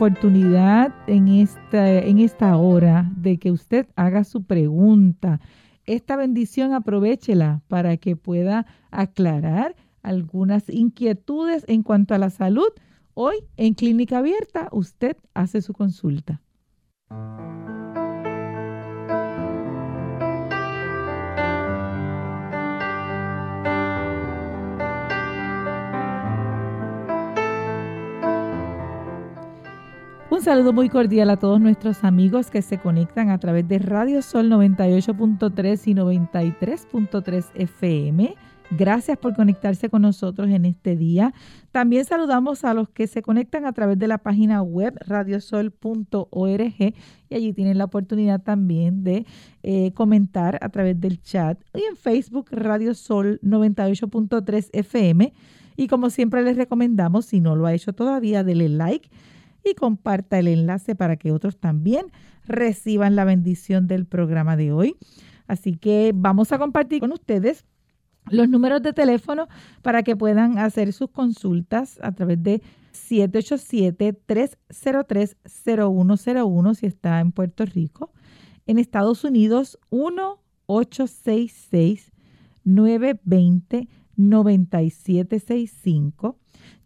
Oportunidad en esta, en esta hora de que usted haga su pregunta. Esta bendición aprovechela para que pueda aclarar algunas inquietudes en cuanto a la salud. Hoy en Clínica Abierta usted hace su consulta. Un saludo muy cordial a todos nuestros amigos que se conectan a través de Radio Sol 98.3 y 93.3 FM. Gracias por conectarse con nosotros en este día. También saludamos a los que se conectan a través de la página web radiosol.org y allí tienen la oportunidad también de eh, comentar a través del chat y en Facebook Radio Sol 98.3 FM. Y como siempre les recomendamos, si no lo ha hecho todavía, dele like y comparta el enlace para que otros también reciban la bendición del programa de hoy. Así que vamos a compartir con ustedes los números de teléfono para que puedan hacer sus consultas a través de 787-303-0101 si está en Puerto Rico. En Estados Unidos, 1-866-920-9765.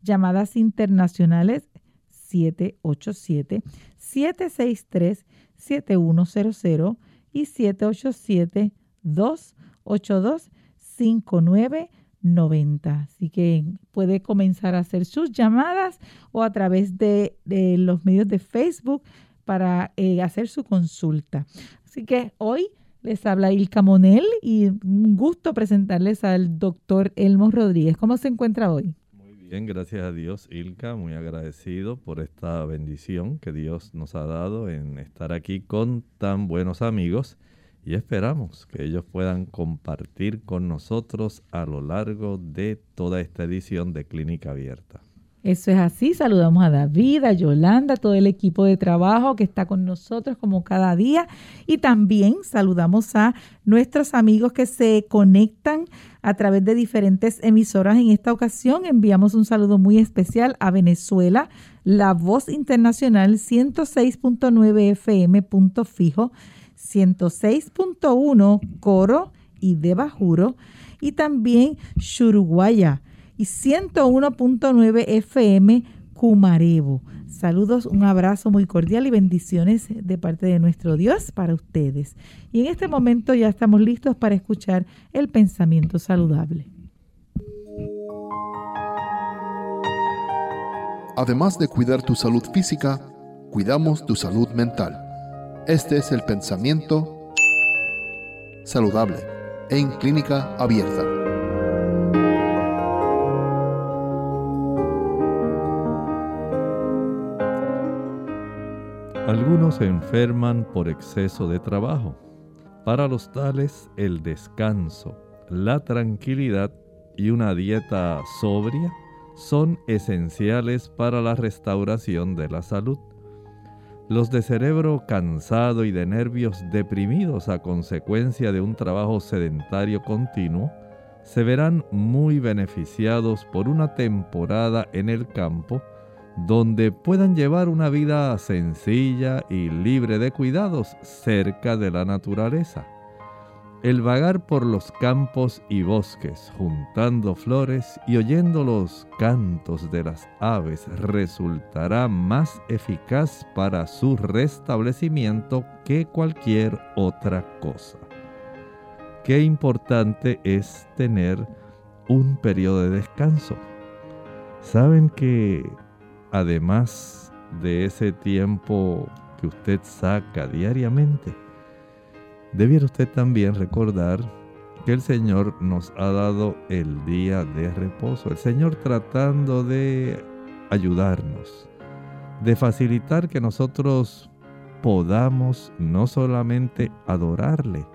Llamadas internacionales 787-763-7100 y 787-282-5990. Así que puede comenzar a hacer sus llamadas o a través de, los medios de Facebook para eh, hacer su consulta. Así que hoy les habla Ilka Monel y un gusto presentarles al doctor Elmo Rodríguez. ¿Cómo se encuentra hoy? Bien, gracias a Dios, Ilka, muy agradecido por esta bendición que Dios nos ha dado en estar aquí con tan buenos amigos y esperamos que ellos puedan compartir con nosotros a lo largo de toda esta edición de Clínica Abierta. Eso es así. Saludamos a David, a Yolanda, a todo el equipo de trabajo que está con nosotros como cada día. Y también saludamos a nuestros amigos que se conectan a través de diferentes emisoras. En esta ocasión enviamos un saludo muy especial a Venezuela, La Voz Internacional 106.9 FM punto fijo, 106.1 Coro y de Bajuro y también Churuguaya y 101.9 FM Cumarebo. Saludos, un abrazo muy cordial y bendiciones de parte de nuestro Dios para ustedes. Y en este momento ya estamos listos para escuchar el pensamiento saludable. Además de cuidar tu salud física, cuidamos tu salud mental. Este es el pensamiento saludable en clínica abierta. Algunos se enferman por exceso de trabajo. Para los tales, el descanso, la tranquilidad y una dieta sobria son esenciales para la restauración de la salud. Los de cerebro cansado y de nervios deprimidos a consecuencia de un trabajo sedentario continuo se verán muy beneficiados por una temporada en el campo donde puedan llevar una vida sencilla y libre de cuidados cerca de la naturaleza. El vagar por los campos y bosques, juntando flores y oyendo los cantos de las aves, resultará más eficaz para su restablecimiento que cualquier otra cosa. Qué importante es tener un periodo de descanso. Saben que además de ese tiempo que usted saca diariamente, debiera usted también recordar que el Señor nos ha dado el día de reposo. El Señor tratando de ayudarnos, de facilitar que nosotros podamos no solamente adorarle,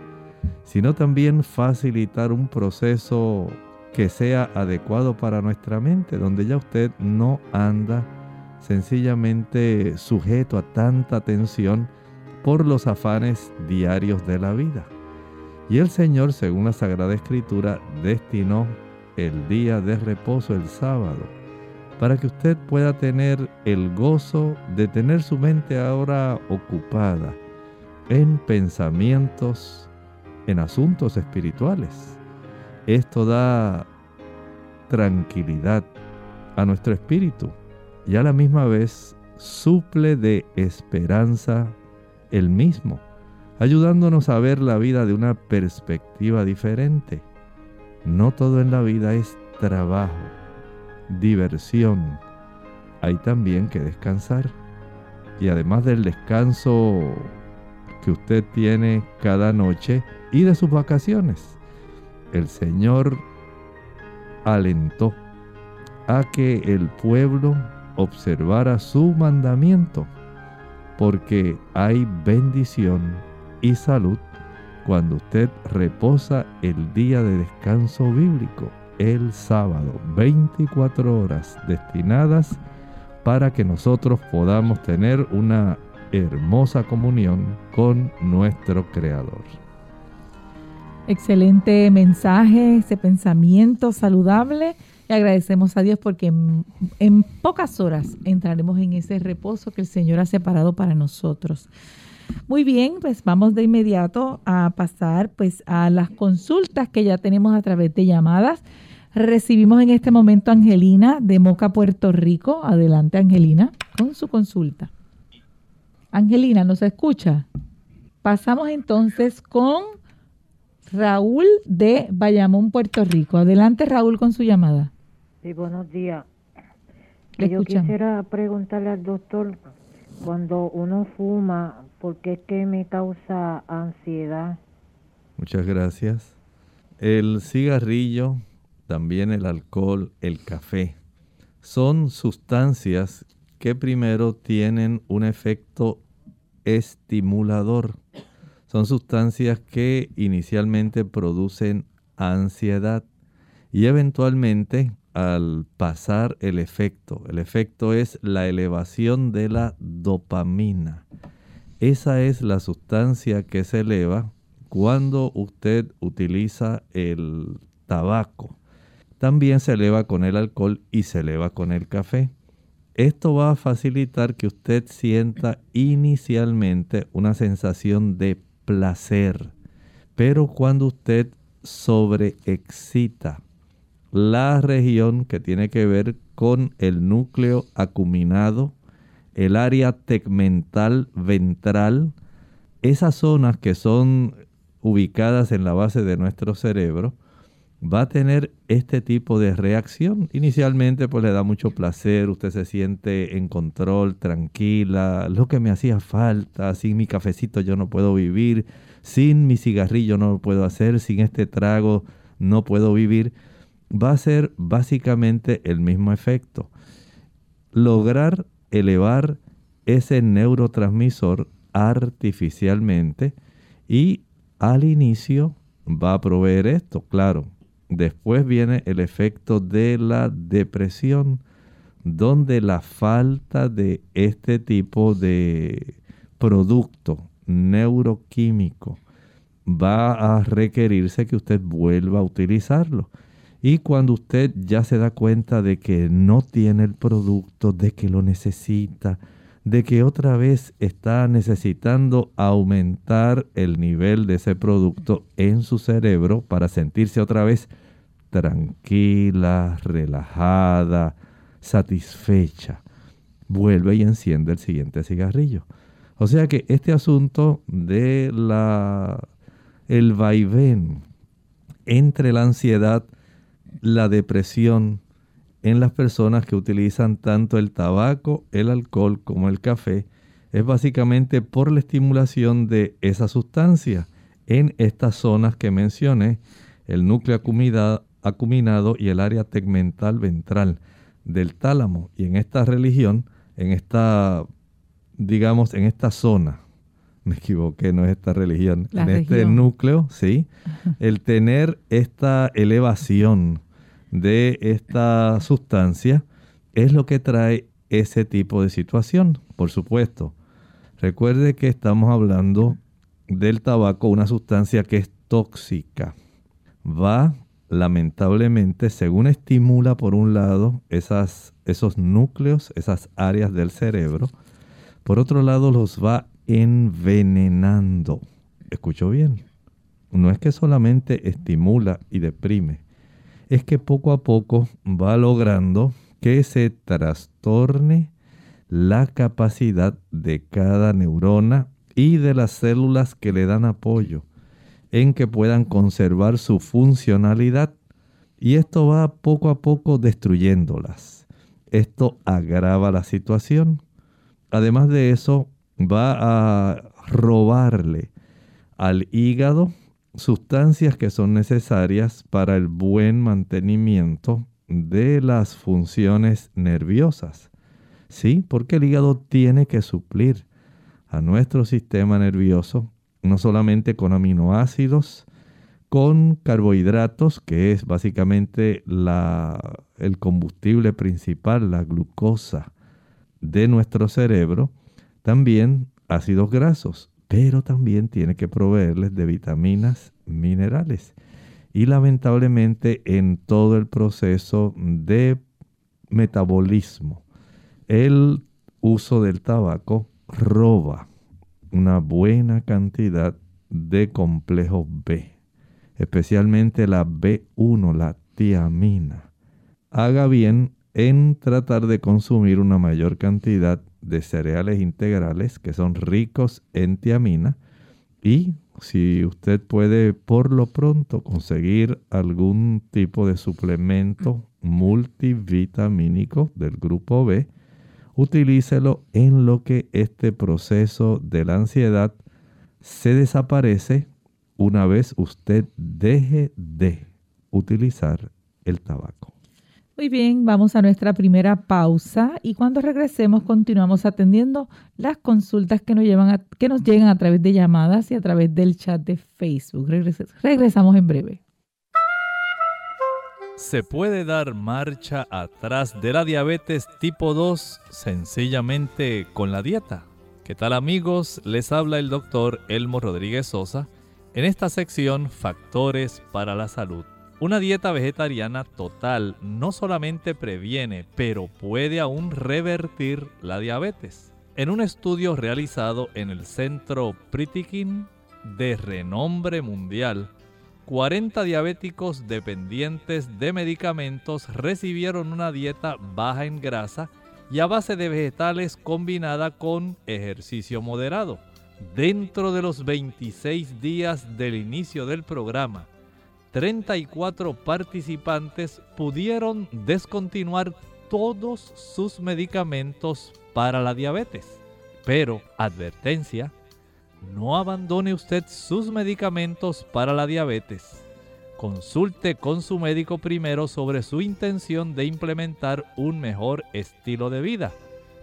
sino también facilitar un proceso que sea adecuado para nuestra mente, donde ya usted no anda sencillamente sujeto a tanta tensión por los afanes diarios de la vida. Y el Señor, según la Sagrada Escritura, destinó el día de reposo, el sábado, para que usted pueda tener el gozo de tener su mente ahora ocupada en pensamientos, en asuntos espirituales. Esto da tranquilidad a nuestro espíritu y a la misma vez suple de esperanza el mismo, ayudándonos a ver la vida de una perspectiva diferente. No todo en la vida es trabajo, diversión. Hay también que descansar. Y además del descanso que usted tiene cada noche y de sus vacaciones, el Señor alentó a que el pueblo observara su mandamiento porque hay bendición y salud cuando usted reposa el día de descanso bíblico, el sábado, 24 horas destinadas para que nosotros podamos tener una hermosa comunión con nuestro Creador. Excelente mensaje, ese pensamiento saludable y agradecemos a Dios porque en, pocas horas entraremos en ese reposo que el Señor ha separado para nosotros. Muy bien, pues vamos de inmediato a pasar pues a las consultas que ya tenemos a través de llamadas. Recibimos en este momento a Angelina de Moca, Puerto Rico. Adelante, Angelina, con su consulta. Angelina, ¿nos escucha? Pasamos entonces con Raúl de Bayamón, Puerto Rico. Adelante, Raúl, con su llamada. Sí, buenos días. Yo quisiera preguntarle al doctor, cuando uno fuma, ¿por qué es que me causa ansiedad? Muchas gracias. El cigarrillo, también el alcohol, el café, son sustancias que primero tienen un efecto estimulador. Son sustancias que inicialmente producen ansiedad y eventualmente al pasar el efecto. El efecto es la elevación de la dopamina. Esa es la sustancia que se eleva cuando usted utiliza el tabaco. También se eleva con el alcohol y se eleva con el café. Esto va a facilitar que usted sienta inicialmente una sensación de placer. Pero cuando usted sobreexcita la región que tiene que ver con el núcleo acuminado, el área tegmental ventral, esas zonas que son ubicadas en la base de nuestro cerebro, va a tener este tipo de reacción. Inicialmente pues le da mucho placer, usted se siente en control, tranquila, lo que me hacía falta, sin mi cafecito yo no puedo vivir, sin mi cigarrillo no lo puedo hacer, sin este trago no puedo vivir va a ser básicamente el mismo efecto. Lograr elevar ese neurotransmisor artificialmente y al inicio va a proveer esto, claro. Después viene el efecto de la depresión, donde la falta de este tipo de producto neuroquímico va a requerirse que usted vuelva a utilizarlo. Y cuando usted ya se da cuenta de que no tiene el producto, de que lo necesita, de que otra vez está necesitando aumentar el nivel de ese producto en su cerebro para sentirse otra vez tranquila, relajada, satisfecha. Vuelve y enciende el siguiente cigarrillo. O sea que este asunto de la el vaivén entre la ansiedad, la depresión en las personas que utilizan tanto el tabaco, el alcohol como el café, es básicamente por la estimulación de esa sustancia en estas zonas que mencioné, el núcleo acuminado y el área tegmental ventral del tálamo. Y en esta religión, en esta, digamos, en esta zona, me equivoqué, no es esta religión, en este núcleo, sí, el tener esta elevación de esta sustancia es lo que trae ese tipo de situación, por supuesto. Recuerde que estamos hablando del tabaco, una sustancia que es tóxica. Va, lamentablemente, según estimula por un lado esas, esos núcleos, esas áreas del cerebro, por otro lado los va envenenando. ¿Escucho bien? No es que solamente estimula y deprime, es que poco a poco va logrando que se trastorne la capacidad de cada neurona y de las células que le dan apoyo en que puedan conservar su funcionalidad y esto va poco a poco destruyéndolas. Esto agrava la situación. Además de eso, va a robarle al hígado sustancias que son necesarias para el buen mantenimiento de las funciones nerviosas. Sí, porque el hígado tiene que suplir a nuestro sistema nervioso no solamente con aminoácidos, con carbohidratos, que es básicamente la, el combustible principal, la glucosa de nuestro cerebro, también ácidos grasos, pero también tiene que proveerles de vitaminas, minerales. Y lamentablemente en todo el proceso de metabolismo, el uso del tabaco roba una buena cantidad de complejos B, especialmente la B1, la tiamina. Haga bien en tratar de consumir una mayor cantidad de cereales integrales que son ricos en tiamina y si usted puede por lo pronto conseguir algún tipo de suplemento multivitamínico del grupo B, utilícelo en lo que este proceso de la ansiedad se desaparece una vez usted deje de utilizar el tabaco. Muy bien, vamos a nuestra primera pausa y cuando regresemos continuamos atendiendo las consultas que nos, llegan a través de llamadas y a través del chat de Facebook. regresamos en breve. ¿Se puede dar marcha atrás de la diabetes tipo 2 sencillamente con la dieta? ¿Qué tal amigos? Les habla el doctor Elmo Rodríguez Sosa en esta sección Factores para la Salud. Una dieta vegetariana total no solamente previene, pero puede aún revertir la diabetes. En un estudio realizado en el Centro Pritikin de renombre mundial, 40 diabéticos dependientes de medicamentos recibieron una dieta baja en grasa y a base de vegetales combinada con ejercicio moderado. Dentro de los 26 días del inicio del programa, 34 participantes pudieron descontinuar todos sus medicamentos para la diabetes. Pero, advertencia, no abandone usted sus medicamentos para la diabetes. Consulte con su médico primero sobre su intención de implementar un mejor estilo de vida.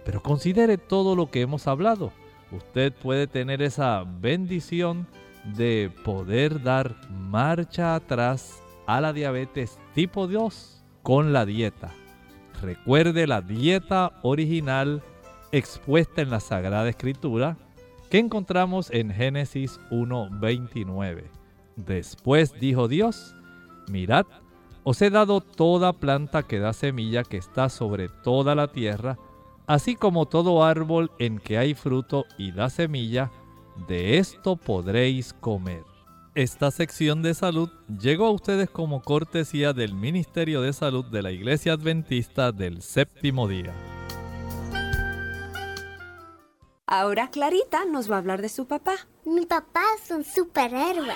Pero considere todo lo que hemos hablado. Usted puede tener esa bendición de poder dar marcha atrás a la diabetes tipo 2 con la dieta. Recuerde la dieta original expuesta en la Sagrada Escritura que encontramos en Génesis 1.29. Después dijo Dios, mirad, os he dado toda planta que da semilla que está sobre toda la tierra, así como todo árbol en que hay fruto y da semilla, de esto podréis comer. Esta sección de salud llegó a ustedes como cortesía del Ministerio de Salud de la Iglesia Adventista del Séptimo Día. Ahora Clarita nos va a hablar de su papá. Mi papá es un superhéroe.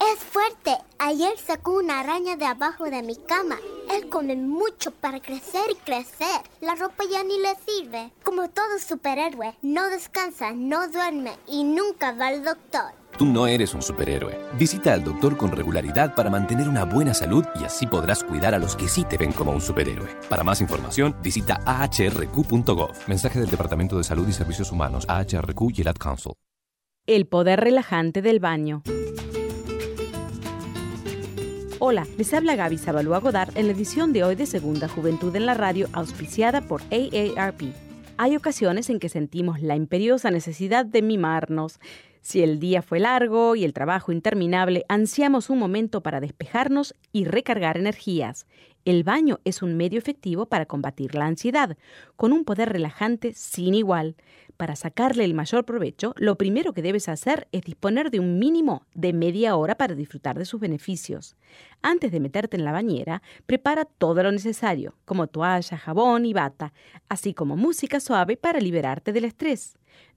Es fuerte. Ayer sacó una araña de abajo de mi cama. Él come mucho para crecer y crecer. La ropa ya ni le sirve. Como todo superhéroe, no descansa, no duerme y nunca va al doctor. Tú no eres un superhéroe. Visita al doctor con regularidad para mantener una buena salud y así podrás cuidar a los que sí te ven como un superhéroe. Para más información, visita ahrq.gov. Mensaje del Departamento de Salud y Servicios Humanos, AHRQ y el Ad Council. El poder relajante del baño. Hola, les habla Gaby Zabalúa Godard en la edición de hoy de Segunda Juventud en la Radio, auspiciada por AARP. Hay ocasiones en que sentimos la imperiosa necesidad de mimarnos. Si el día fue largo y el trabajo interminable, ansiamos un momento para despejarnos y recargar energías. El baño es un medio efectivo para combatir la ansiedad, con un poder relajante sin igual. Para sacarle el mayor provecho, lo primero que debes hacer es disponer de un mínimo de media hora para disfrutar de sus beneficios. Antes de meterte en la bañera, prepara todo lo necesario, como toalla, jabón y bata, así como música suave para liberarte del estrés.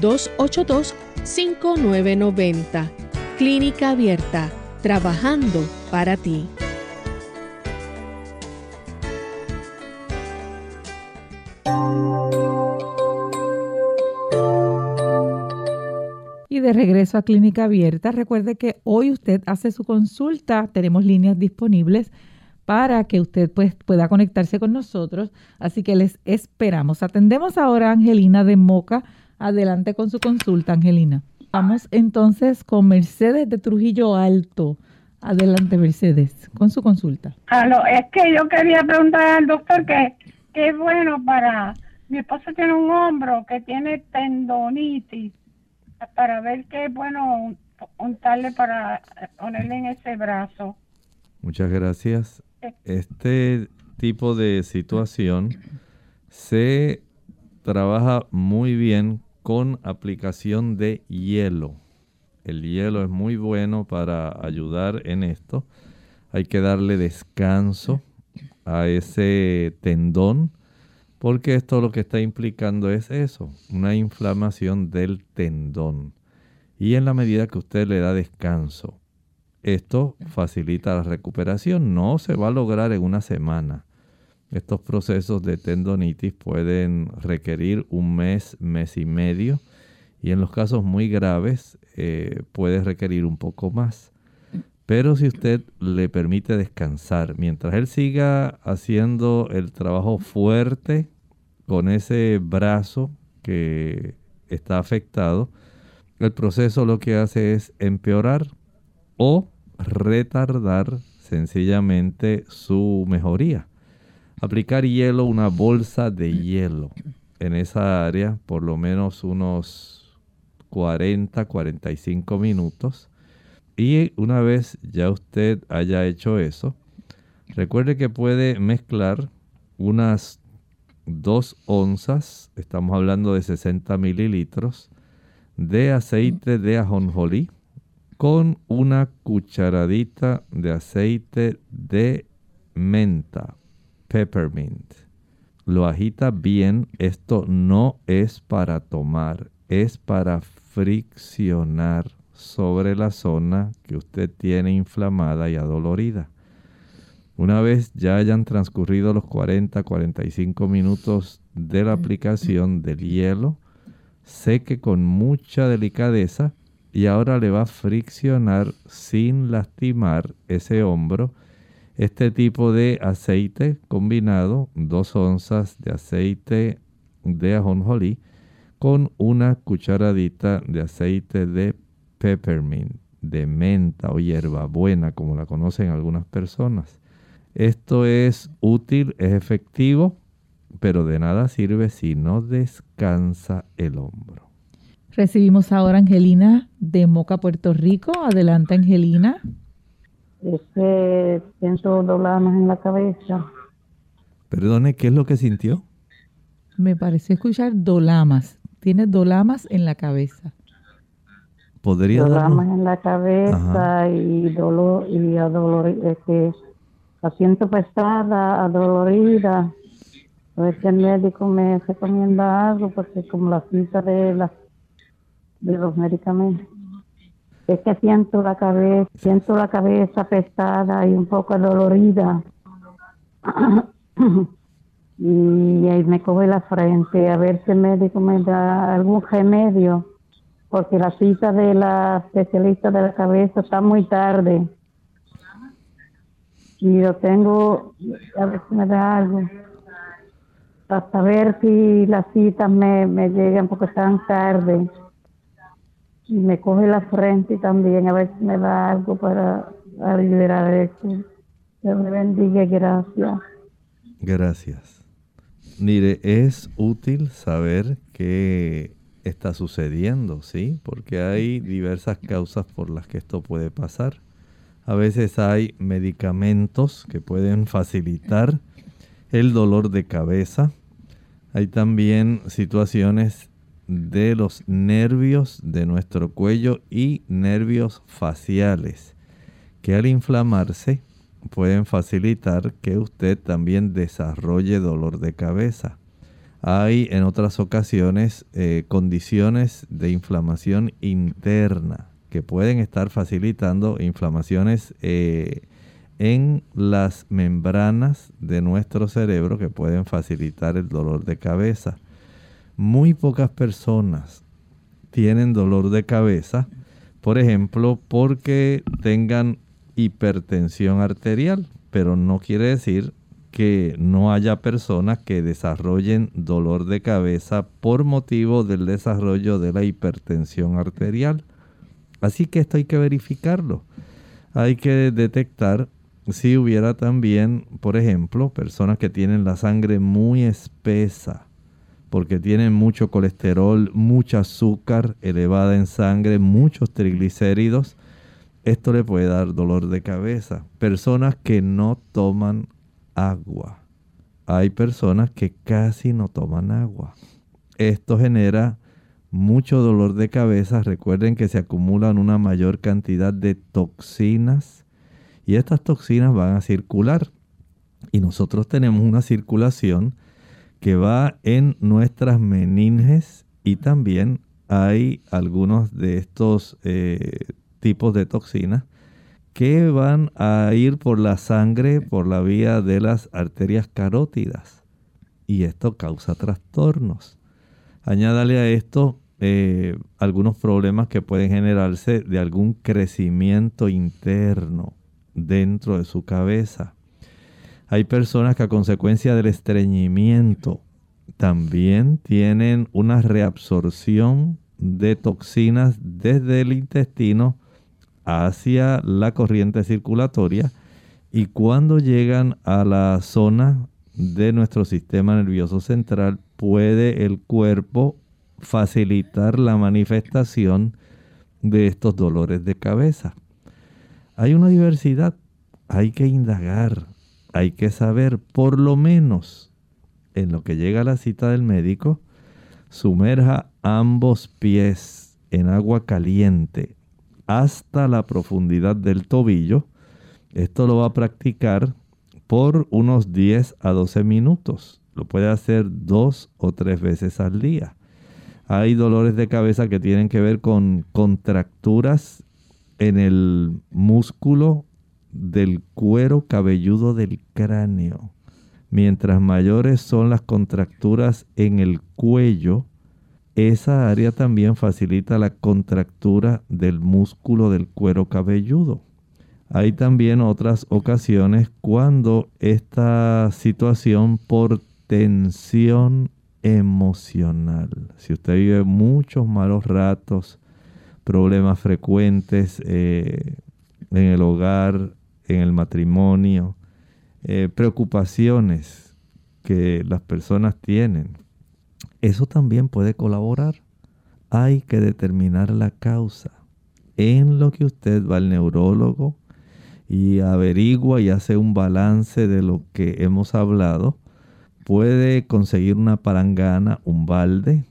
282-5990. Clínica Abierta, trabajando para ti. Y de regreso a Clínica Abierta, recuerde que hoy usted hace su consulta, tenemos líneas disponibles para que usted pues, pueda conectarse con nosotros, así que les esperamos. Atendemos ahora a Angelina de Moca Adelante con su consulta, Angelina. Vamos entonces con Mercedes de Trujillo Alto. Adelante, Mercedes, con su consulta. Aló, es que yo quería preguntar al doctor que, es bueno para... Mi esposo tiene un hombro que tiene tendonitis, para ver qué es bueno untarle para ponerle en ese brazo. Muchas gracias. Este tipo de situación se trabaja muy bien con aplicación de hielo. El hielo es muy bueno para ayudar en esto. Hay que darle descanso a ese tendón porque esto lo que está implicando es eso, una inflamación del tendón. Y en la medida que usted le da descanso, esto facilita la recuperación. No se va a lograr en una semana. Estos procesos de tendonitis pueden requerir un mes, mes y medio y en los casos muy graves eh, puede requerir un poco más. Pero si usted le permite descansar, mientras él siga haciendo el trabajo fuerte con ese brazo que está afectado, el proceso lo que hace es empeorar o retardar sencillamente su mejoría aplicar hielo, una bolsa de hielo en esa área, por lo menos unos 40, 45 minutos. Y una vez ya usted haya hecho eso, recuerde que puede mezclar unas 2 onzas, estamos hablando de 60 mililitros, de aceite de ajonjolí con una cucharadita de aceite de menta, peppermint. Lo agita bien, esto no es para tomar, es para friccionar sobre la zona que usted tiene inflamada y adolorida. Una vez ya hayan transcurrido los 40-45 minutos de la aplicación del hielo, seque con mucha delicadeza y ahora le va a friccionar sin lastimar ese hombro este tipo de aceite combinado, dos onzas de aceite de ajonjolí con una cucharadita de aceite de peppermint, de menta o hierbabuena, como la conocen algunas personas. Esto es útil, es efectivo, pero de nada sirve si no descansa el hombro. Recibimos ahora a Angelina de Moca, Puerto Rico. Adelante, Angelina. Este, siento dolamas en la cabeza. Perdone, ¿qué es lo que sintió? Me pareció escuchar dolamas. Tiene dolamas en la cabeza. ¿Podría Dolamas en la cabeza y dolor y adolor, este, la siento pesada, adolorida. A ver si el médico me recomienda algo, porque como la cita de, la, de los medicamentos. Es que siento la cabeza, siento la cabeza pesada y un poco dolorida. y ahí me coge la frente a ver si el médico me da algún remedio, porque la cita de la especialista de la cabeza está muy tarde. Y yo tengo, a ver si me da algo, para saber si las citas me, me llegan porque están tarde me coge la frente también a ver si me da algo para, liberar esto. Dios me bendiga, gracias. Gracias. Mire, es útil saber qué está sucediendo, ¿sí? Porque hay diversas causas por las que esto puede pasar. A veces hay medicamentos que pueden facilitar el dolor de cabeza. Hay también situaciones de los nervios de nuestro cuello y nervios faciales, que al inflamarse pueden facilitar que usted también desarrolle dolor de cabeza. Hay en otras ocasiones eh, condiciones de inflamación interna que pueden estar facilitando inflamaciones eh, en las membranas de nuestro cerebro que pueden facilitar el dolor de cabeza muy pocas personas tienen dolor de cabeza, por ejemplo, porque tengan hipertensión arterial, pero no quiere decir que no haya personas que desarrollen dolor de cabeza por motivo del desarrollo de la hipertensión arterial. Así que esto hay que verificarlo. Hay que detectar si hubiera también, por ejemplo, personas que tienen la sangre muy espesa porque tienen mucho colesterol, mucho azúcar elevada en sangre, muchos triglicéridos. Esto le puede dar dolor de cabeza. Personas que no toman agua. Hay personas que casi no toman agua. Esto genera mucho dolor de cabeza. Recuerden que se acumulan una mayor cantidad de toxinas y estas toxinas van a circular. Y nosotros tenemos una circulación que va en nuestras meninges y también hay algunos de estos eh, tipos de toxinas que van a ir por la sangre por la vía de las arterias carótidas y esto causa trastornos. Añádale a esto eh, algunos problemas que pueden generarse de algún crecimiento interno dentro de su cabeza hay personas que a consecuencia del estreñimiento también tienen una reabsorción de toxinas desde el intestino hacia la corriente circulatoria y cuando llegan a la zona de nuestro sistema nervioso central puede el cuerpo facilitar la manifestación de estos dolores de cabeza. Hay una diversidad, hay que indagar, hay que saber por lo menos en lo que llega a la cita del médico, sumerja ambos pies en agua caliente hasta la profundidad del tobillo. Esto lo va a practicar por unos 10 a 12 minutos. Lo puede hacer dos o tres veces al día. Hay dolores de cabeza que tienen que ver con contracturas en el músculo del cuero cabelludo del cráneo. Mientras mayores son las contracturas en el cuello, esa área también facilita la contractura del músculo del cuero cabelludo. Hay también otras ocasiones cuando esta situación por tensión emocional, si usted vive muchos malos ratos, problemas frecuentes eh, en el hogar, en el matrimonio, eh, preocupaciones que las personas tienen, eso también puede colaborar. Hay que determinar la causa. En lo que usted va al neurólogo y averigua y hace un balance de lo que hemos hablado, puede conseguir una palangana, un balde,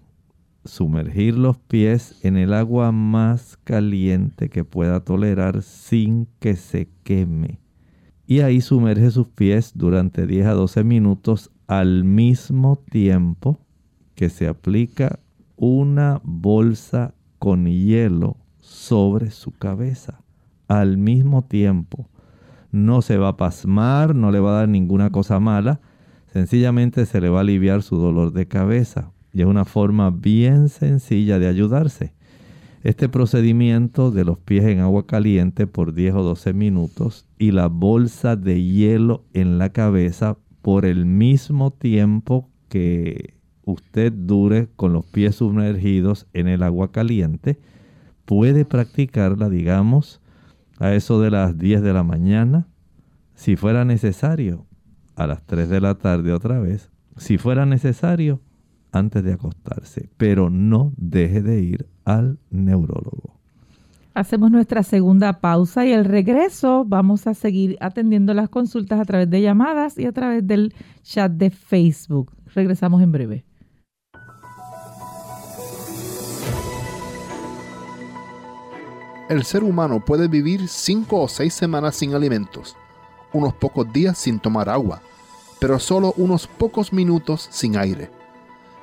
sumergir los pies en el agua más caliente que pueda tolerar sin que se queme. Y ahí sumerge sus pies durante 10 a 12 minutos al mismo tiempo que se aplica una bolsa con hielo sobre su cabeza. Al mismo tiempo. No se va a pasmar, no le va a dar ninguna cosa mala. Sencillamente se le va a aliviar su dolor de cabeza y es una forma bien sencilla de ayudarse. Este procedimiento de los pies en agua caliente por 10 o 12 minutos y la bolsa de hielo en la cabeza por el mismo tiempo que usted dure con los pies sumergidos en el agua caliente, puede practicarla, digamos, a eso de las 10 de la mañana, si fuera necesario, a las 3 de la tarde otra vez, si fuera necesario, antes de acostarse, pero no deje de ir al neurólogo. Hacemos nuestra segunda pausa y el regreso vamos a seguir atendiendo las consultas a través de llamadas y a través del chat de Facebook. Regresamos en breve. El ser humano puede vivir cinco o seis semanas sin alimentos, unos pocos días sin tomar agua, pero solo unos pocos minutos sin aire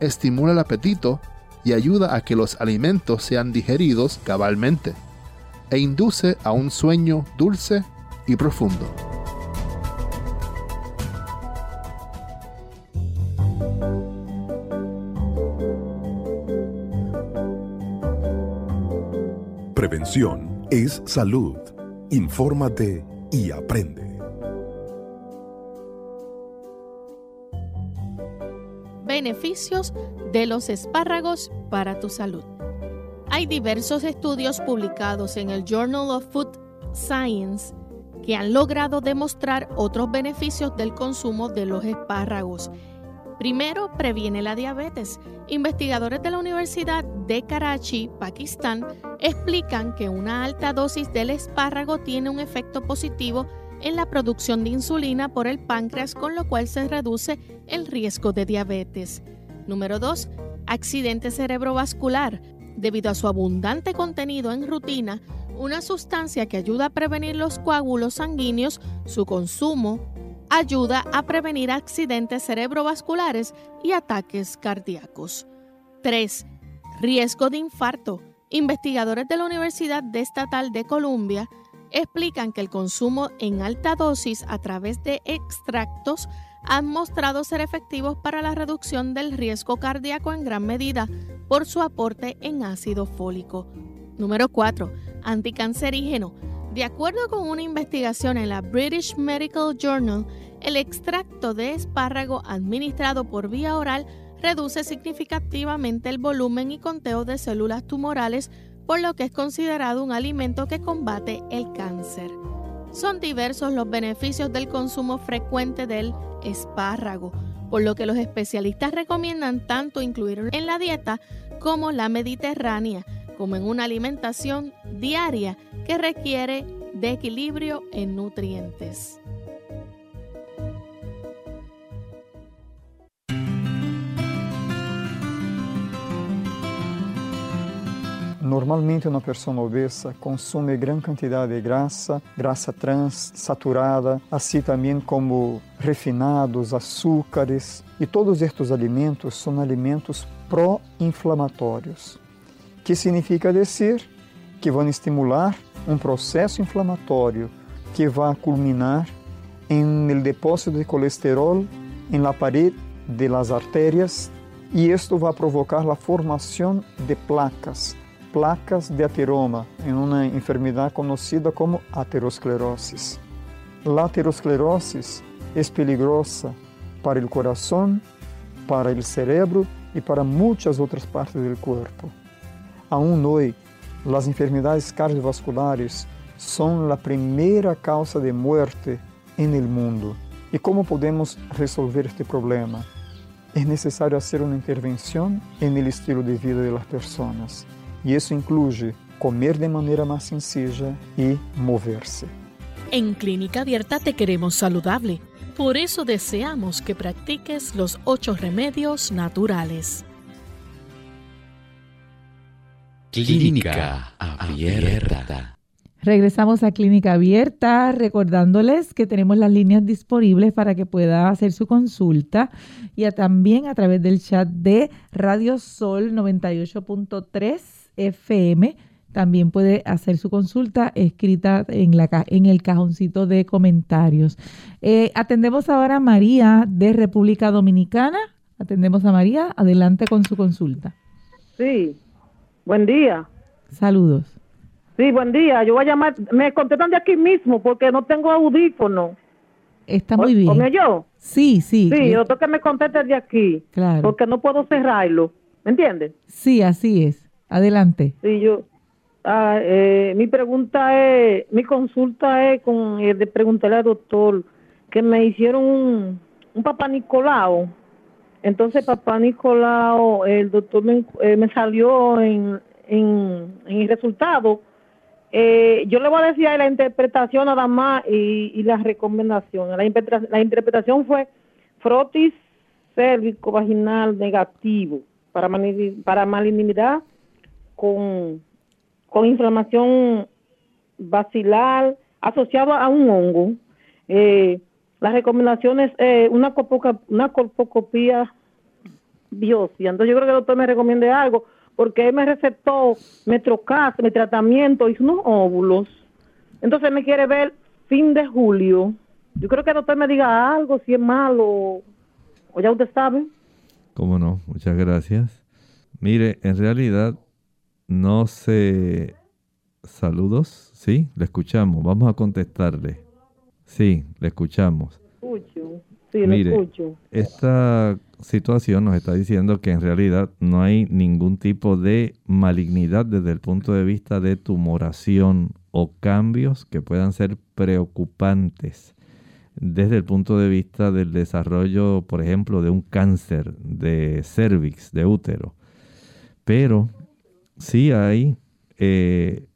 estimula el apetito y ayuda a que los alimentos sean digeridos cabalmente, e induce a un sueño dulce y profundo. Prevención es salud. Infórmate y aprende. Beneficios de los espárragos para tu salud. Hay diversos estudios publicados en el Journal of Food Science que han logrado demostrar otros beneficios del consumo de los espárragos. Primero, previene la diabetes. Investigadores de la Universidad de Karachi, Pakistán, explican que una alta dosis del espárrago tiene un efecto positivo en la producción de insulina por el páncreas, con lo cual se reduce el riesgo de diabetes. Número 2. Accidente cerebrovascular. Debido a su abundante contenido en rutina, una sustancia que ayuda a prevenir los coágulos sanguíneos, su consumo ayuda a prevenir accidentes cerebrovasculares y ataques cardíacos. 3. Riesgo de infarto. Investigadores de la Universidad Estatal de Columbia explican que el consumo en alta dosis a través de extractos han mostrado ser efectivos para la reducción del riesgo cardíaco en gran medida por su aporte en ácido fólico. Número 4. Anticancerígeno De acuerdo con una investigación en la British Medical Journal, el extracto de espárrago administrado por vía oral reduce significativamente el volumen y conteo de células tumorales, por lo que es considerado un alimento que combate el cáncer. Son diversos los beneficios del consumo frecuente del espárrago, por lo que los especialistas recomiendan tanto incluirlo en la dieta como la mediterránea, como en una alimentación diaria que requiere de equilibrio en nutrientes. Normalmente uma pessoa obesa consome grande quantidade de graça, graça trans, saturada, assim também como refinados, açúcares. E todos estes alimentos são alimentos pró-inflamatórios, que significa dizer que vão estimular um processo inflamatório que vai culminar em el depósito de colesterol em la pared de las arterias e isto vai provocar a formação de placas placas de ateroma em uma enfermidade conhecida como aterosclerose. A aterosclerose é peligrosa para o coração, para o cérebro e para muitas outras partes do corpo. Aún hoje, as enfermidades cardiovasculares são a primeira causa de morte no mundo. E como podemos resolver este problema? É necessário fazer uma intervenção no estilo de vida das pessoas. E isso inclui comer de maneira mais sencilla e mover-se. En Clínica Abierta te queremos saludable. Por eso deseamos que practiques los ocho remedios naturales. Clínica Abierta. Regresamos a Clínica Abierta, recordándoles que tenemos las líneas disponibles para que pueda hacer su consulta y también a través del chat de Radio Sol 98.3 FM. También puede hacer su consulta escrita en, la, en el cajoncito de comentarios. Eh, atendemos ahora a María de República Dominicana. Atendemos a María. Adelante con su consulta. Sí. Buen día. Saludos. Sí, buen día. Yo voy a llamar. Me contestan de aquí mismo porque no tengo audífono. Está muy bien. ¿Come yo? Sí, sí. Sí, yo tengo que me conteste de aquí. Claro. Porque no puedo cerrarlo. ¿Me entiendes? Sí, así es. Adelante. Sí, yo. Ah, eh, mi pregunta es, mi consulta es con eh, de preguntarle al doctor que me hicieron un, un papá Nicolau. Entonces, papá Nicolau, el doctor me, eh, me salió en, en, en, el resultado. Eh, yo le voy a decir la interpretación nada más y, y la recomendación. La, la interpretación fue frotis cérvico vaginal negativo para, para malignidad con, con inflamación vacilar asociada a un hongo. Eh, las recomendaciones, eh, una, una colpocopía biopsia. Entonces yo creo que el doctor me recomiende algo, porque él me recetó metrocas, mi tratamiento, hizo unos óvulos. Entonces me quiere ver fin de julio. Yo creo que el doctor me diga algo, si es malo, o ya usted sabe. Cómo no, muchas gracias. Mire, en realidad no se... Saludos, sí, le escuchamos. Vamos a contestarle. Sí, le escuchamos. Escucho. Sí, le escucho. Esta situación nos está diciendo que en realidad no hay ningún tipo de malignidad desde el punto de vista de tumoración o cambios que puedan ser preocupantes desde el punto de vista del desarrollo, por ejemplo, de un cáncer de cervix, de útero. Pero sí hay eh,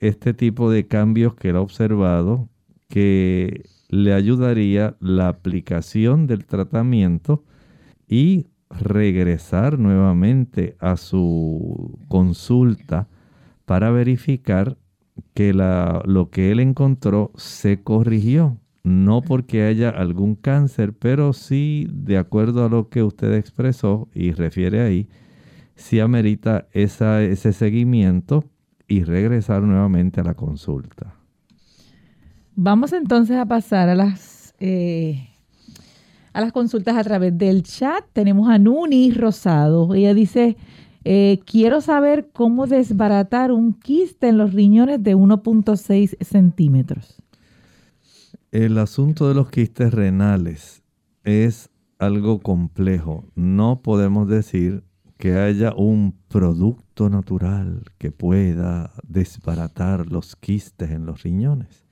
este tipo de cambios que él ha observado que le ayudaría la aplicación del tratamiento y regresar nuevamente a su consulta para verificar que la, lo que él encontró se corrigió. No porque haya algún cáncer, pero sí de acuerdo a lo que usted expresó y refiere ahí, si amerita esa, ese seguimiento y regresar nuevamente a la consulta. Vamos entonces a pasar a las, eh, a las consultas a través del chat. Tenemos a Nuni Rosado. Ella dice, Eh, quiero saber cómo desbaratar un quiste en los riñones de 1.6 centímetros. El asunto de los quistes renales es algo complejo. No podemos decir que haya un producto natural que pueda desbaratar los quistes en los riñones.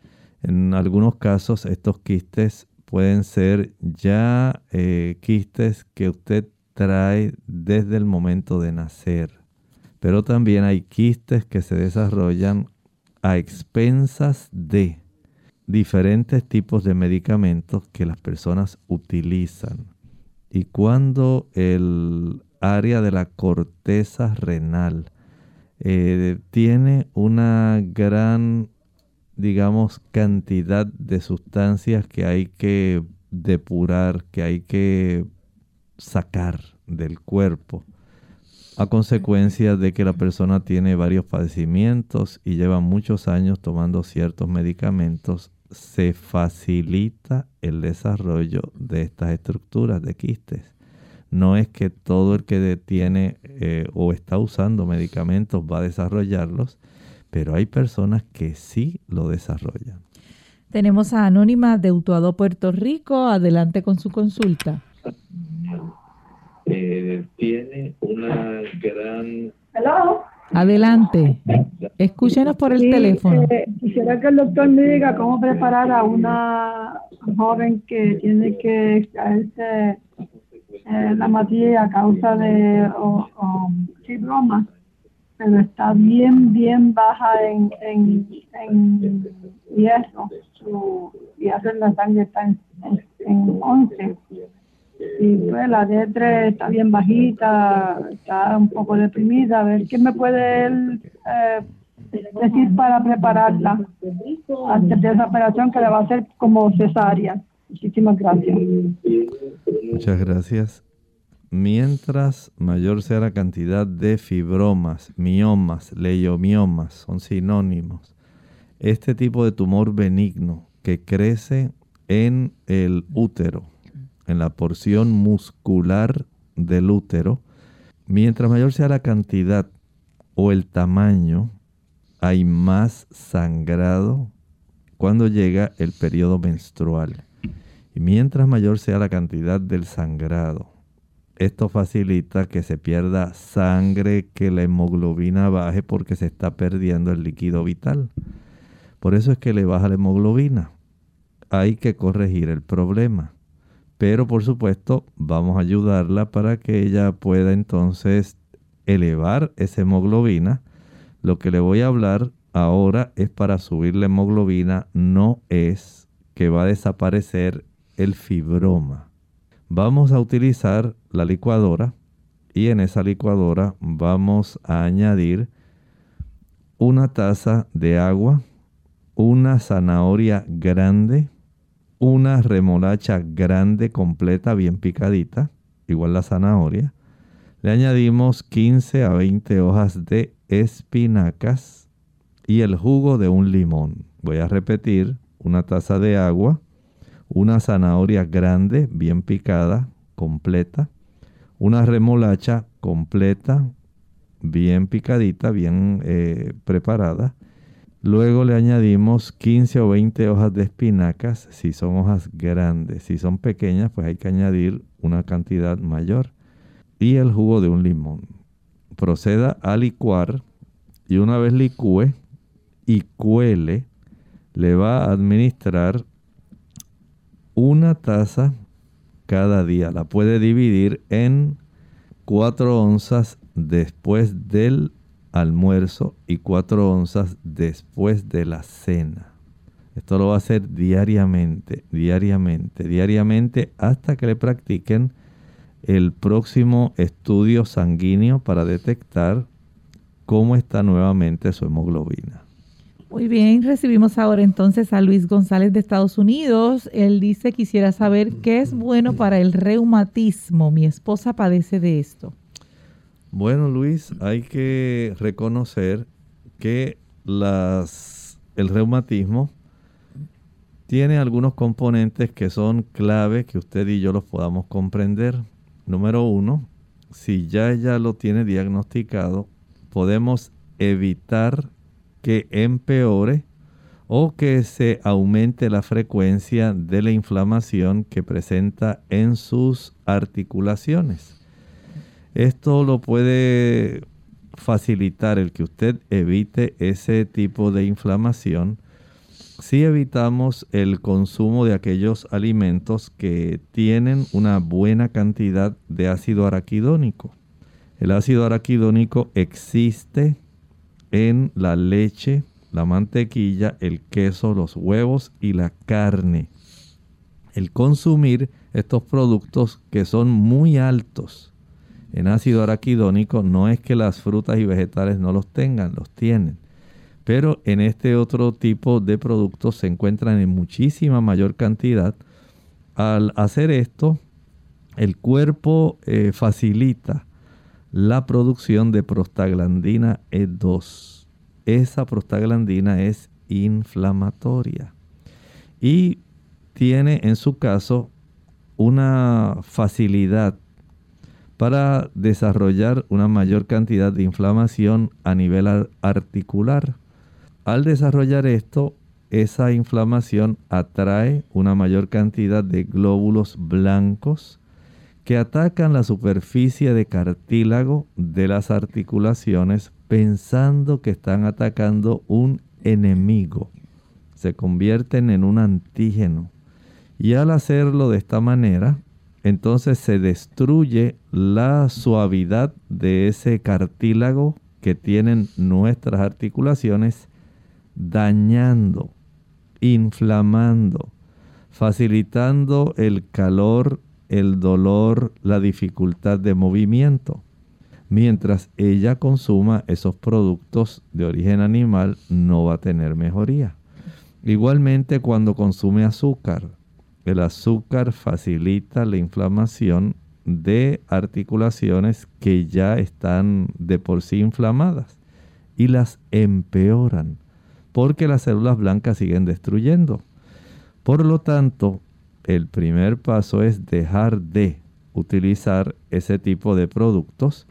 En algunos casos estos quistes pueden ser ya eh, quistes que usted trae desde el momento de nacer. Pero también hay quistes que se desarrollan a expensas de diferentes tipos de medicamentos que las personas utilizan. Y cuando el área de la corteza renal eh, tiene una gran, digamos, cantidad de sustancias que hay que depurar, que hay que sacar del cuerpo a consecuencia de que la persona tiene varios padecimientos y lleva muchos años tomando ciertos medicamentos, se facilita el desarrollo de estas estructuras de quistes. No es que todo el que tiene eh, o está usando medicamentos va a desarrollarlos, pero hay personas que sí lo desarrollan. Tenemos a Anónima de Utuado, Puerto Rico. Adelante con su consulta. Eh, tiene una gran... Adelante. Escúchenos por el teléfono. Eh, quisiera que el doctor me diga cómo preparar a una joven que tiene que extraerse eh, la materia a causa de o, broma, pero está bien, bien baja en, en, en hierro. Su, y hacen la sangre está en, en 11 y pues la D3 está bien bajita, está un poco deprimida. A ver, ¿qué me puede él eh, decir para prepararla antes de esa operación que le va a hacer como cesárea? Muchísimas gracias. Muchas gracias. Mientras mayor sea la cantidad de fibromas, miomas, leiomiomas, son sinónimos, este tipo de tumor benigno que crece en el útero, en la porción muscular del útero, mientras mayor sea la cantidad o el tamaño, hay más sangrado cuando llega el periodo menstrual. Y mientras mayor sea la cantidad del sangrado, esto facilita que se pierda sangre, que la hemoglobina baje porque se está perdiendo el líquido vital. Por eso es que le baja la hemoglobina. Hay que corregir el problema. Pero por supuesto vamos a ayudarla para que ella pueda entonces elevar esa hemoglobina. Lo que le voy a hablar ahora es para subir la hemoglobina, no es que va a desaparecer el fibroma. Vamos a utilizar la licuadora y en esa licuadora vamos a añadir una taza de agua, una zanahoria grande, una remolacha grande, completa, bien picadita, igual la zanahoria. Le añadimos 15 a 20 hojas de espinacas y el jugo de un limón. Voy a repetir, una taza de agua, una zanahoria grande, bien picada, completa, una remolacha completa, bien picadita, bien eh, preparada, Luego le añadimos 15 o 20 hojas de espinacas si son hojas grandes. Si son pequeñas, pues hay que añadir una cantidad mayor. Y el jugo de un limón. Proceda a licuar y una vez licúe y cuele, le va a administrar una taza cada día. La puede dividir en 4 onzas después del almuerzo y 4 onzas después de la cena. Esto lo va a hacer diariamente, diariamente, diariamente hasta que le practiquen el próximo estudio sanguíneo para detectar cómo está nuevamente su hemoglobina. Muy bien, recibimos ahora entonces a Luis González de Estados Unidos. Él dice, quisiera saber qué es bueno para el reumatismo. Mi esposa padece de esto. Bueno, Luis, hay que reconocer que las, el reumatismo tiene algunos componentes que son clave que usted y yo los podamos comprender. Número uno, si ya ella lo tiene diagnosticado, podemos evitar que empeore o que se aumente la frecuencia de la inflamación que presenta en sus articulaciones. Esto lo puede facilitar el que usted evite ese tipo de inflamación si evitamos el consumo de aquellos alimentos que tienen una buena cantidad de ácido araquidónico. El ácido araquidónico existe en la leche, la mantequilla, el queso, los huevos y la carne. El consumir estos productos que son muy altos en ácido araquidónico no es que las frutas y vegetales no los tengan, los tienen. Pero en este otro tipo de productos se encuentran en muchísima mayor cantidad. Al hacer esto, el cuerpo eh, facilita la producción de prostaglandina E2. Esa prostaglandina es inflamatoria y tiene en su caso una facilidad para desarrollar una mayor cantidad de inflamación a nivel articular. Al desarrollar esto, esa inflamación atrae una mayor cantidad de glóbulos blancos que atacan la superficie de cartílago de las articulaciones pensando que están atacando un enemigo. Se convierten en un antígeno. Y al hacerlo de esta manera, entonces se destruye la suavidad de ese cartílago que tienen nuestras articulaciones, dañando, inflamando, facilitando el calor el dolor, la dificultad de movimiento. Mientras ella consuma esos productos de origen animal, no va a tener mejoría. Igualmente cuando consume azúcar, el azúcar facilita la inflamación de articulaciones que ya están de por sí inflamadas y las empeoran porque las células blancas siguen destruyendo. Por lo tanto, el primer paso es dejar de utilizar ese tipo de productos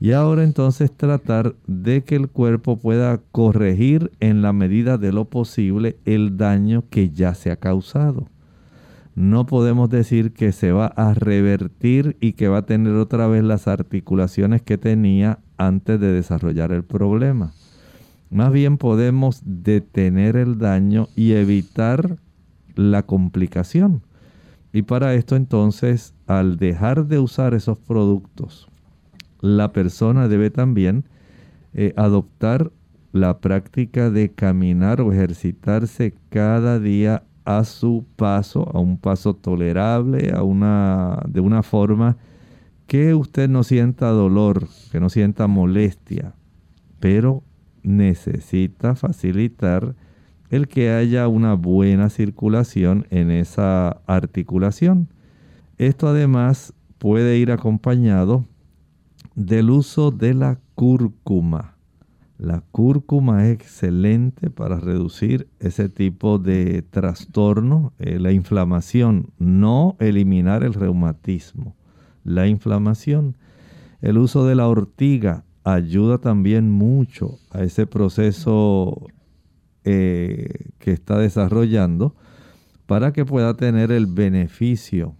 y ahora entonces tratar de que el cuerpo pueda corregir en la medida de lo posible el daño que ya se ha causado. No podemos decir que se va a revertir y que va a tener otra vez las articulaciones que tenía antes de desarrollar el problema. Más bien podemos detener el daño y evitar la complicación. Y para esto entonces, al dejar de usar esos productos, la persona debe también eh, adoptar la práctica de caminar o ejercitarse cada día a su paso, a un paso tolerable, a una, de una forma que usted no sienta dolor, que no sienta molestia, pero necesita facilitar el que haya una buena circulación en esa articulación. Esto además puede ir acompañado del uso de la cúrcuma. La cúrcuma es excelente para reducir ese tipo de trastorno, eh, la inflamación, no eliminar el reumatismo, la inflamación. El uso de la ortiga ayuda también mucho a ese proceso eh, que está desarrollando para que pueda tener el beneficio.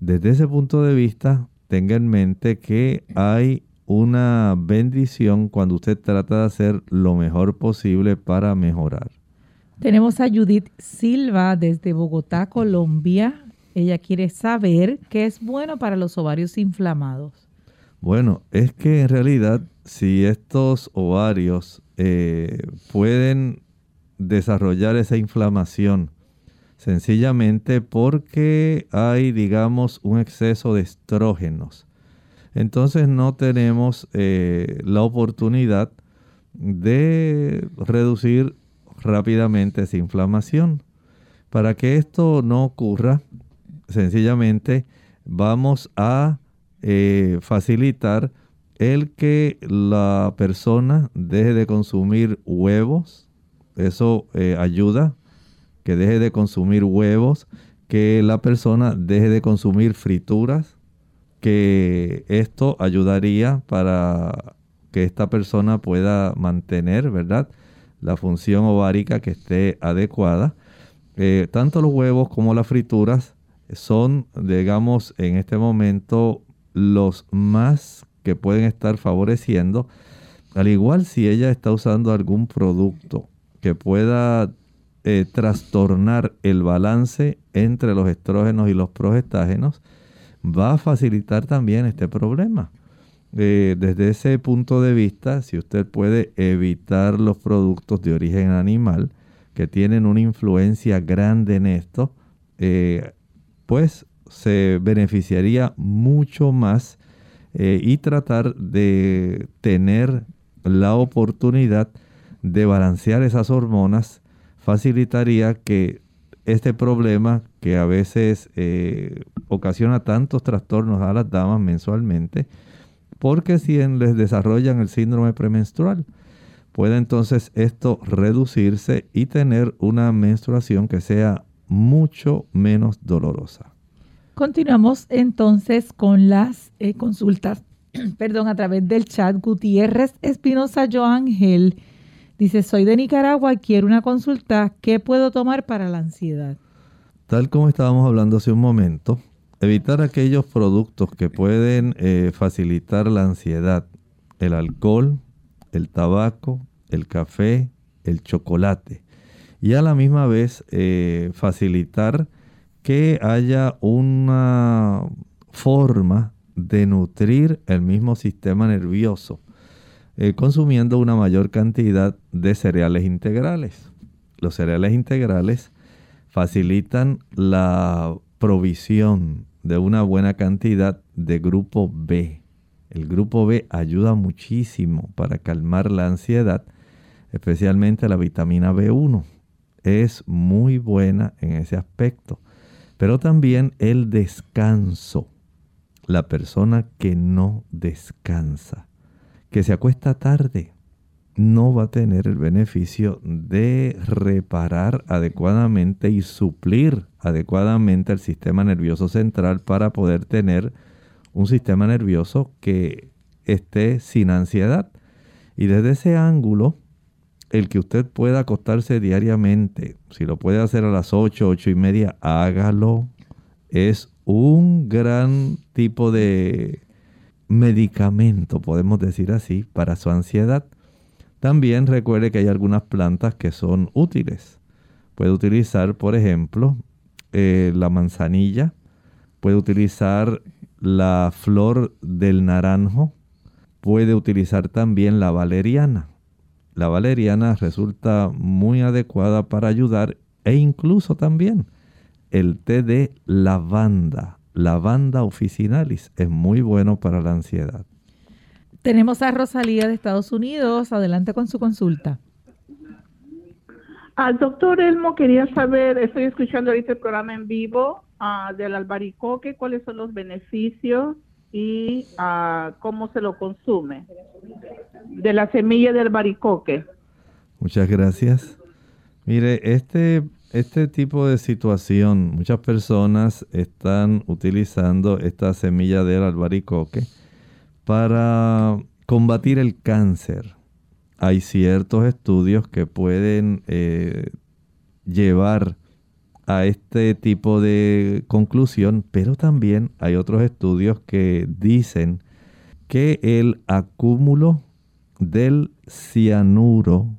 Desde ese punto de vista, tenga en mente que hay una bendición cuando usted trata de hacer lo mejor posible para mejorar. Tenemos a Judith Silva desde Bogotá, Colombia. Ella quiere saber qué es bueno para los ovarios inflamados. Bueno, es que en realidad si estos ovarios eh, pueden desarrollar esa inflamación. Sencillamente porque hay, digamos, un exceso de estrógenos. Entonces no tenemos eh, la oportunidad de reducir rápidamente esa inflamación. Para que esto no ocurra, sencillamente vamos a eh, facilitar el que la persona deje de consumir huevos, eso eh, ayuda, que deje de consumir huevos, que la persona deje de consumir frituras, que esto ayudaría para que esta persona pueda mantener, ¿verdad? La función ovárica que esté adecuada. Eh, tanto los huevos como las frituras son, digamos, en este momento los más que pueden estar favoreciendo. Al igual si ella está usando algún producto que pueda eh, trastornar el balance entre los estrógenos y los progestágenos, va a facilitar también este problema. Eh, desde ese punto de vista, si usted puede evitar los productos de origen animal que tienen una influencia grande en esto, eh, pues se beneficiaría mucho más y tratar de tener la oportunidad balancear esas hormonas facilitaría que este problema que a veces eh, ocasiona tantos trastornos a las damas mensualmente, porque si les desarrollan el síndrome premenstrual, puede entonces esto reducirse y tener una menstruación que sea mucho menos dolorosa. Continuamos entonces con las eh, consultas, perdón, a través del chat. Gutiérrez Espinosa Joángel dice, soy de Nicaragua, quiero una consulta, ¿qué puedo tomar para la ansiedad? Tal como estábamos hablando hace un momento, evitar aquellos productos que pueden eh, facilitar la ansiedad, el alcohol, el tabaco, el café, el chocolate, y a la misma vez eh, facilitar que haya una forma de nutrir el mismo sistema nervioso, eh, consumiendo una mayor cantidad de cereales integrales. Los cereales integrales facilitan la provisión de una buena cantidad de grupo B. El grupo B ayuda muchísimo para calmar la ansiedad, especialmente la vitamina B1. Es muy buena en ese aspecto pero también el descanso. La persona que no descansa, que se acuesta tarde, no va a tener el beneficio de reparar adecuadamente y suplir adecuadamente el sistema nervioso central para poder tener un sistema nervioso que esté sin ansiedad. Y desde ese ángulo, el que usted pueda acostarse diariamente, si lo puede hacer a las 8, 8 y media, hágalo. Es un gran tipo de medicamento, podemos decir así, para su ansiedad. También recuerde que hay algunas plantas que son útiles. Puede utilizar, por ejemplo, eh, la manzanilla, puede utilizar la flor del naranjo, puede utilizar también la valeriana la valeriana resulta muy adecuada para ayudar e incluso también el té de lavanda, lavanda officinalis, es muy bueno para la ansiedad. Tenemos a Rosalía de Estados Unidos, adelante con su consulta. Al doctor Elmo quería saber, estoy escuchando ahorita el programa en vivo ah, del albaricoque, cuáles son los beneficios y uh, cómo se lo consume de la semilla del baricoque. Muchas gracias. Mire, este, este tipo de situación, muchas personas están utilizando esta semilla del albaricoque para combatir el cáncer. Hay ciertos estudios que pueden eh, llevar a este tipo de conclusión, pero también hay otros estudios que dicen que el acúmulo del cianuro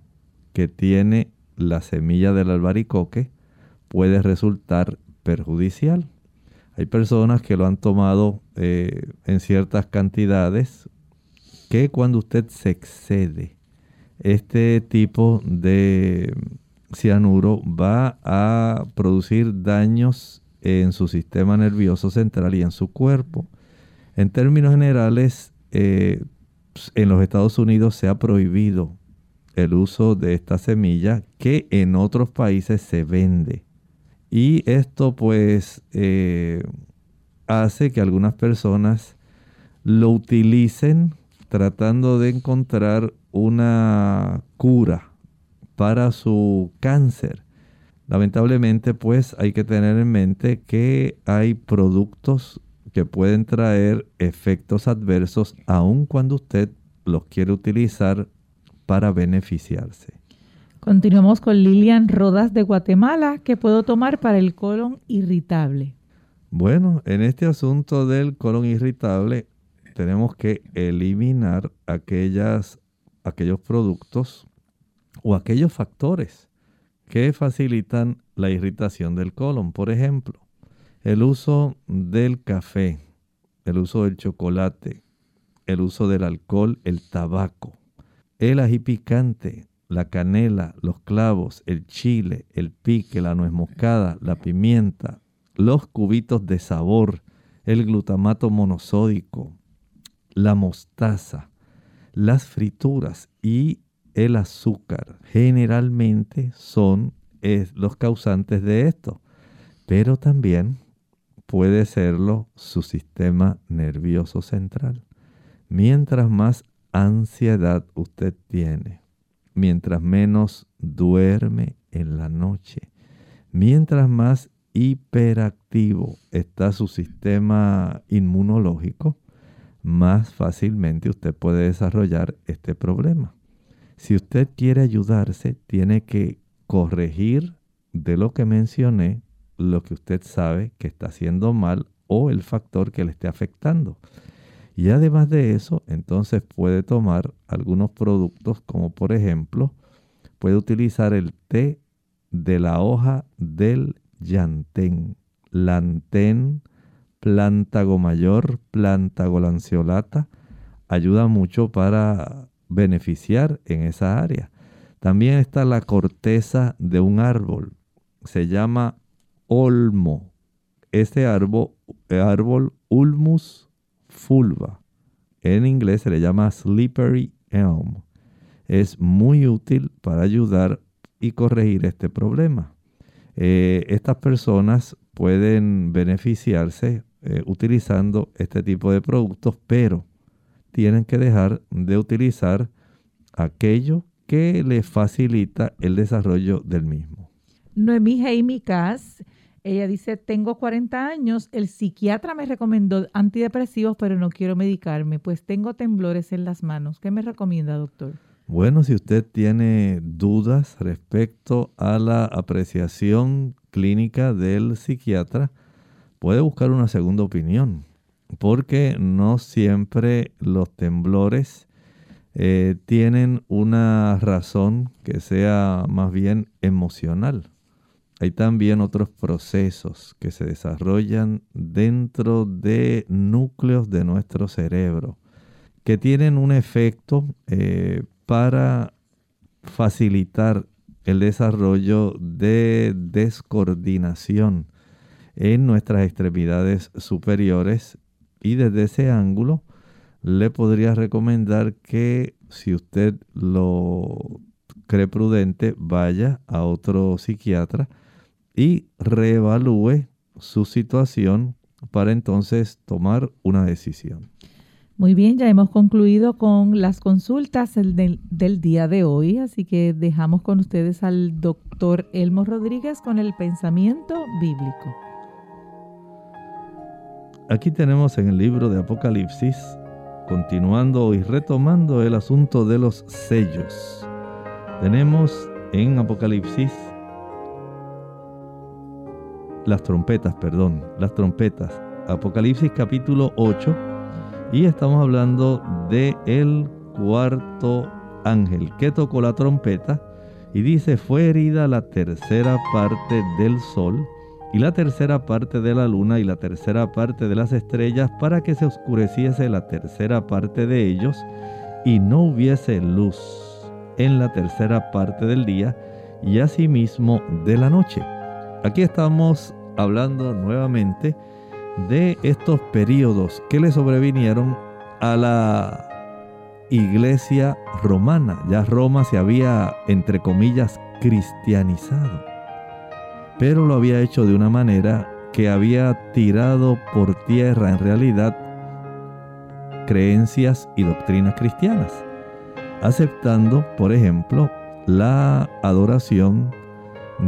que tiene la semilla del albaricoque puede resultar perjudicial. Hay personas que lo han tomado eh, en ciertas cantidades que cuando usted se excede este tipo de cianuro va a producir daños en su sistema nervioso central y en su cuerpo. En términos generales, eh, en los Estados Unidos se ha prohibido el uso de esta semilla que en otros países se vende. Y esto pues eh, hace que algunas personas lo utilicen tratando de encontrar una cura para su cáncer. Lamentablemente, pues hay que tener en mente que hay productos que pueden traer efectos adversos aun cuando usted los quiere utilizar para beneficiarse. Continuamos con Lilian Rodas de Guatemala, que puedo tomar para el colon irritable. Bueno, en este asunto del colon irritable tenemos que eliminar aquellas, aquellos productos o aquellos factores que facilitan la irritación del colon. Por ejemplo, el uso del café, el uso del chocolate, el uso del alcohol, el tabaco, el ají picante, la canela, los clavos, el chile, el pique, la nuez moscada, la pimienta, los cubitos de sabor, el glutamato monosódico, la mostaza, las frituras y el azúcar generalmente son los causantes de esto, pero también puede serlo su sistema nervioso central. Mientras más ansiedad usted tiene, mientras menos duerme en la noche, mientras más hiperactivo está su sistema inmunológico, más fácilmente usted puede desarrollar este problema. Si usted quiere ayudarse, tiene que corregir de lo que mencioné lo que usted sabe que está haciendo mal o el factor que le esté afectando. Y además de eso, entonces puede tomar algunos productos como por ejemplo, puede utilizar el té de la hoja del llantén, lantén, plántago mayor, plántago lanceolata, ayuda mucho para beneficiar en esa área. También está la corteza de un árbol, se llama olmo. Este árbol, árbol Ulmus fulva, en inglés se le llama slippery elm. Es muy útil para ayudar y corregir este problema. Eh, estas personas pueden beneficiarse eh, utilizando este tipo de productos, pero tienen que dejar de utilizar aquello que les facilita el desarrollo del mismo. Noemí Jaime ella dice, tengo 40 años, el psiquiatra me recomendó antidepresivos, pero no quiero medicarme, pues tengo temblores en las manos. ¿Qué me recomienda, doctor? Bueno, si usted tiene dudas respecto a la apreciación clínica del psiquiatra, puede buscar una segunda opinión, porque no siempre los temblores eh, tienen una razón que sea más bien emocional. Hay también otros procesos que se desarrollan dentro de núcleos de nuestro cerebro que tienen un efecto eh, para facilitar el desarrollo de descoordinación en nuestras extremidades superiores. Y desde ese ángulo le podría recomendar que si usted lo cree prudente vaya a otro psiquiatra y reevalúe su situación para entonces tomar una decisión. Muy bien, ya hemos concluido con las consultas del, del, día de hoy, así que dejamos con ustedes al doctor Elmo Rodríguez con el pensamiento bíblico. Aquí tenemos en el libro de Apocalipsis, continuando y retomando el asunto de los sellos. Tenemos en Apocalipsis las trompetas, perdón, las trompetas. Apocalipsis capítulo 8 y estamos hablando de el cuarto ángel que tocó la trompeta y dice fue herida la tercera parte del sol y la tercera parte de la luna y la tercera parte de las estrellas para que se oscureciese la tercera parte de ellos y no hubiese luz en la tercera parte del día y asimismo de la noche. Aquí estamos hablando nuevamente de estos periodos que le sobrevinieron a la iglesia romana. Ya Roma se había, entre comillas, cristianizado pero lo había hecho de una manera que había tirado por tierra en realidad creencias y doctrinas cristianas, aceptando, por ejemplo, la adoración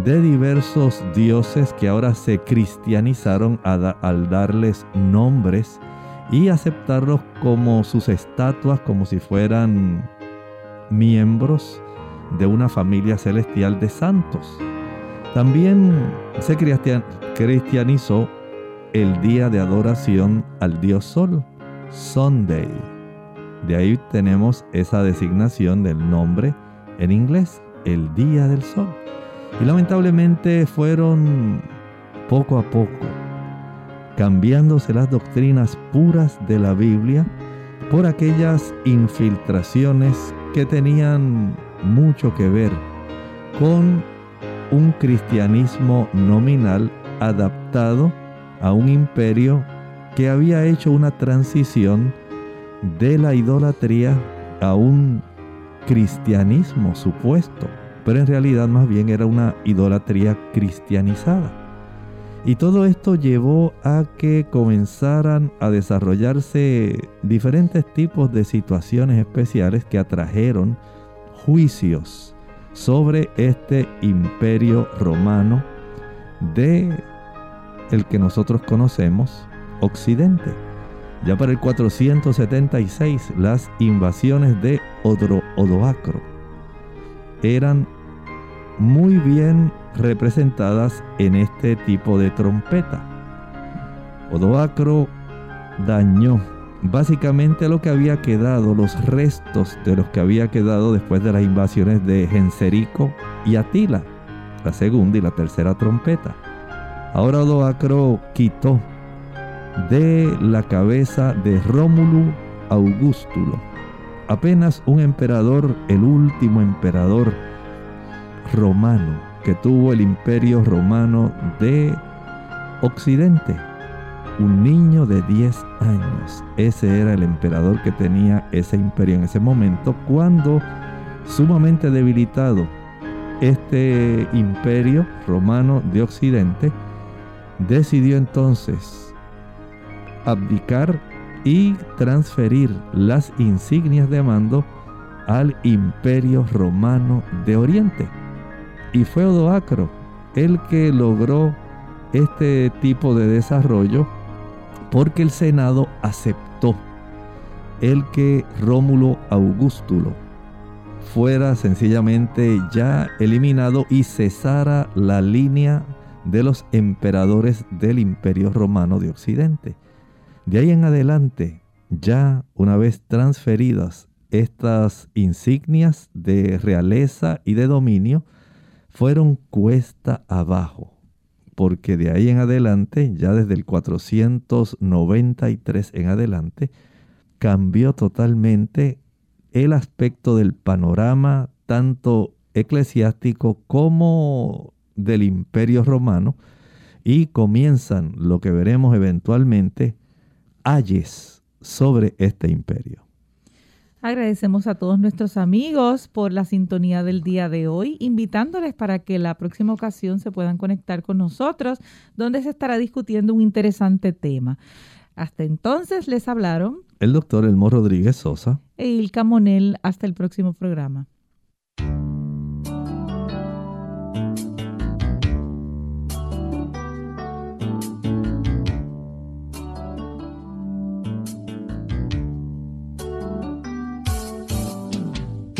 de diversos dioses que ahora se cristianizaron al darles nombres y aceptarlos como sus estatuas, como si fueran miembros de una familia celestial de santos. También se cristianizó el día de adoración al Dios Sol, Sunday. De ahí tenemos esa designación del nombre en inglés, el Día del Sol. Y lamentablemente fueron poco a poco cambiándose las doctrinas puras de la Biblia por aquellas infiltraciones que tenían mucho que ver con un cristianismo nominal adaptado a un imperio que había hecho una transición de la idolatría a un cristianismo supuesto, pero en realidad más bien era una idolatría cristianizada. Y todo esto llevó a que comenzaran a desarrollarse diferentes tipos de situaciones especiales que atrajeron juicios sobre este imperio romano de el que nosotros conocemos Occidente. Ya para el 476 las invasiones de Odoacro eran muy bien representadas en este tipo de trompeta. Odoacro dañó básicamente lo que había quedado, los restos de los que había quedado después de las invasiones de Genserico y Atila, la segunda y la tercera trompeta. Ahora Odoacro quitó de la cabeza de Rómulo Augustulo, apenas un emperador, el último emperador romano que tuvo el imperio romano de Occidente un niño de 10 años. Ese era el emperador que tenía ese imperio en ese momento, cuando sumamente debilitado este imperio romano de Occidente, decidió entonces abdicar y transferir las insignias de mando al imperio romano de Oriente. Y fue Odoacro el que logró este tipo de desarrollo porque el Senado aceptó el que Rómulo Augustulo fuera sencillamente ya eliminado y cesara la línea de los emperadores del Imperio Romano de Occidente. De ahí en adelante, ya una vez transferidas estas insignias de realeza y de dominio, fueron cuesta abajo porque de ahí en adelante, ya desde el 493 en adelante, cambió totalmente el aspecto del panorama, tanto eclesiástico como del imperio romano, y comienzan lo que veremos eventualmente, ayes sobre este imperio. Agradecemos a todos nuestros amigos por la sintonía del día de hoy, invitándoles para que la próxima ocasión se puedan conectar con nosotros, donde se estará discutiendo un interesante tema. Hasta entonces les hablaron el doctor Elmo Rodríguez Sosa e Ilka Monel. Hasta el próximo programa.